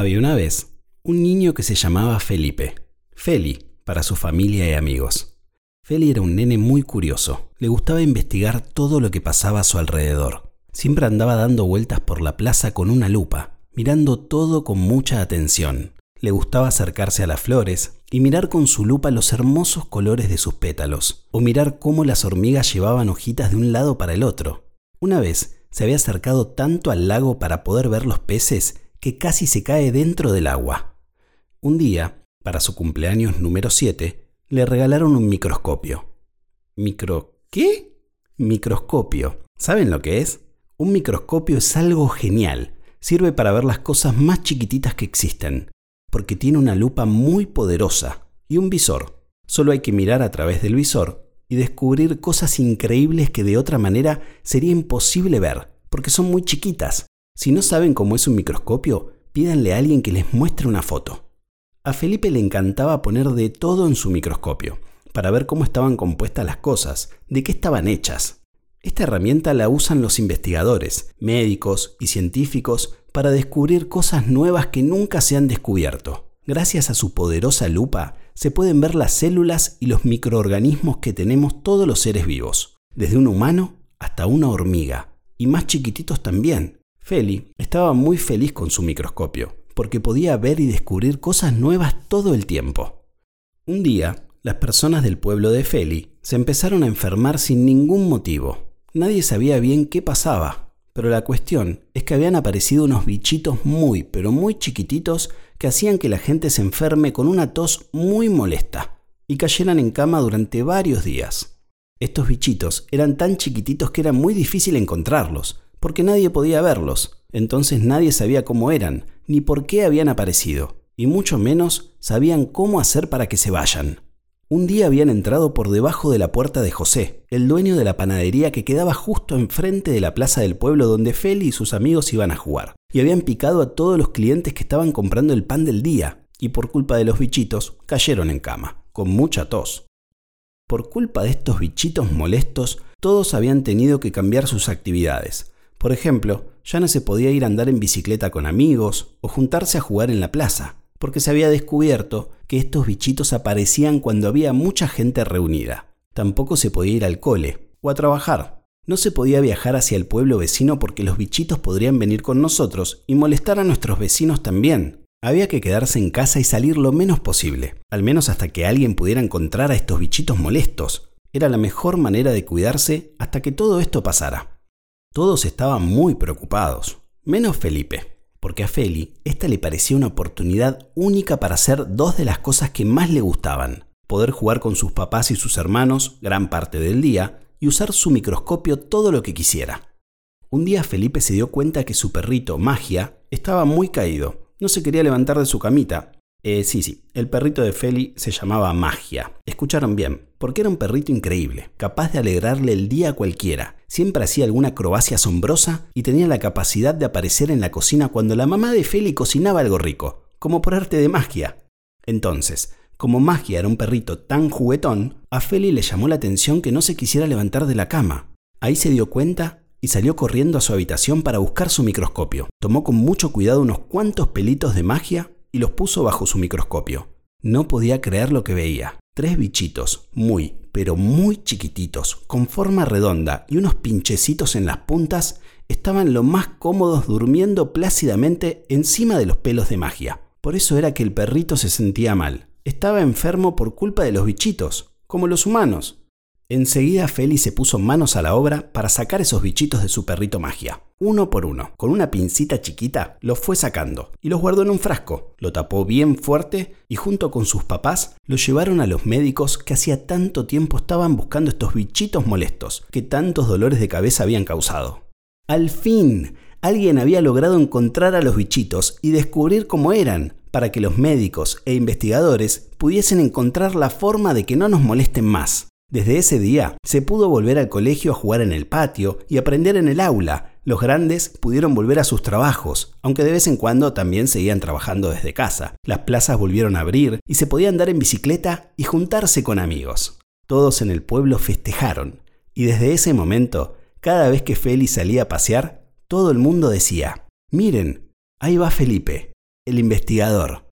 Había una vez un niño que se llamaba Felipe. Feli, para su familia y amigos. Feli era un nene muy curioso. Le gustaba investigar todo lo que pasaba a su alrededor. Siempre andaba dando vueltas por la plaza con una lupa, mirando todo con mucha atención. Le gustaba acercarse a las flores y mirar con su lupa los hermosos colores de sus pétalos, o mirar cómo las hormigas llevaban hojitas de un lado para el otro. Una vez se había acercado tanto al lago para poder ver los peces que casi se cae dentro del agua. Un día, para su cumpleaños número 7, le regalaron un microscopio. ¿Micro qué? Microscopio. ¿Saben lo que es? Un microscopio es algo genial. Sirve para ver las cosas más chiquititas que existen, porque tiene una lupa muy poderosa y un visor. Solo hay que mirar a través del visor y descubrir cosas increíbles que de otra manera sería imposible ver, porque son muy chiquitas. Si no saben cómo es un microscopio, pídanle a alguien que les muestre una foto. A Felipe le encantaba poner de todo en su microscopio, para ver cómo estaban compuestas las cosas, de qué estaban hechas. Esta herramienta la usan los investigadores, médicos y científicos para descubrir cosas nuevas que nunca se han descubierto. Gracias a su poderosa lupa, se pueden ver las células y los microorganismos que tenemos todos los seres vivos, desde un humano hasta una hormiga, y más chiquititos también. Feli estaba muy feliz con su microscopio, porque podía ver y descubrir cosas nuevas todo el tiempo. Un día, las personas del pueblo de Feli se empezaron a enfermar sin ningún motivo. Nadie sabía bien qué pasaba, pero la cuestión es que habían aparecido unos bichitos muy, pero muy chiquititos que hacían que la gente se enferme con una tos muy molesta y cayeran en cama durante varios días. Estos bichitos eran tan chiquititos que era muy difícil encontrarlos, porque nadie podía verlos, entonces nadie sabía cómo eran, ni por qué habían aparecido, y mucho menos sabían cómo hacer para que se vayan. Un día habían entrado por debajo de la puerta de José, el dueño de la panadería que quedaba justo enfrente de la plaza del pueblo donde Feli y sus amigos iban a jugar, y habían picado a todos los clientes que estaban comprando el pan del día, y por culpa de los bichitos cayeron en cama, con mucha tos. Por culpa de estos bichitos molestos, todos habían tenido que cambiar sus actividades. Por ejemplo, ya no se podía ir a andar en bicicleta con amigos o juntarse a jugar en la plaza porque se había descubierto que estos bichitos aparecían cuando había mucha gente reunida. Tampoco se podía ir al cole o a trabajar. No se podía viajar hacia el pueblo vecino porque los bichitos podrían venir con nosotros y molestar a nuestros vecinos también. Había que quedarse en casa y salir lo menos posible, al menos hasta que alguien pudiera encontrar a estos bichitos molestos. Era la mejor manera de cuidarse hasta que todo esto pasara. Todos estaban muy preocupados, menos Felipe porque a Feli esta le parecía una oportunidad única para hacer dos de las cosas que más le gustaban, poder jugar con sus papás y sus hermanos gran parte del día y usar su microscopio todo lo que quisiera. Un día Felipe se dio cuenta que su perrito, Magia, estaba muy caído, no se quería levantar de su camita eh, sí, sí, el perrito de Feli se llamaba Magia. Escucharon bien, porque era un perrito increíble, capaz de alegrarle el día a cualquiera. Siempre hacía alguna acrobacia asombrosa y tenía la capacidad de aparecer en la cocina cuando la mamá de Feli cocinaba algo rico, como por arte de magia. Entonces, como Magia era un perrito tan juguetón, a Feli le llamó la atención que no se quisiera levantar de la cama. Ahí se dio cuenta y salió corriendo a su habitación para buscar su microscopio. Tomó con mucho cuidado unos cuantos pelitos de magia y los puso bajo su microscopio. No podía creer lo que veía. Tres bichitos, muy, pero muy chiquititos, con forma redonda y unos pinchecitos en las puntas, estaban lo más cómodos durmiendo plácidamente encima de los pelos de magia. Por eso era que el perrito se sentía mal. Estaba enfermo por culpa de los bichitos, como los humanos. Enseguida Feli se puso manos a la obra para sacar esos bichitos de su perrito magia. Uno por uno, con una pincita chiquita, los fue sacando y los guardó en un frasco. Lo tapó bien fuerte y junto con sus papás lo llevaron a los médicos que hacía tanto tiempo estaban buscando estos bichitos molestos que tantos dolores de cabeza habían causado. Al fin, alguien había logrado encontrar a los bichitos y descubrir cómo eran, para que los médicos e investigadores pudiesen encontrar la forma de que no nos molesten más. Desde ese día se pudo volver al colegio a jugar en el patio y aprender en el aula. Los grandes pudieron volver a sus trabajos, aunque de vez en cuando también seguían trabajando desde casa. Las plazas volvieron a abrir y se podía andar en bicicleta y juntarse con amigos. Todos en el pueblo festejaron, y desde ese momento, cada vez que Feli salía a pasear, todo el mundo decía, miren, ahí va Felipe. El investigador.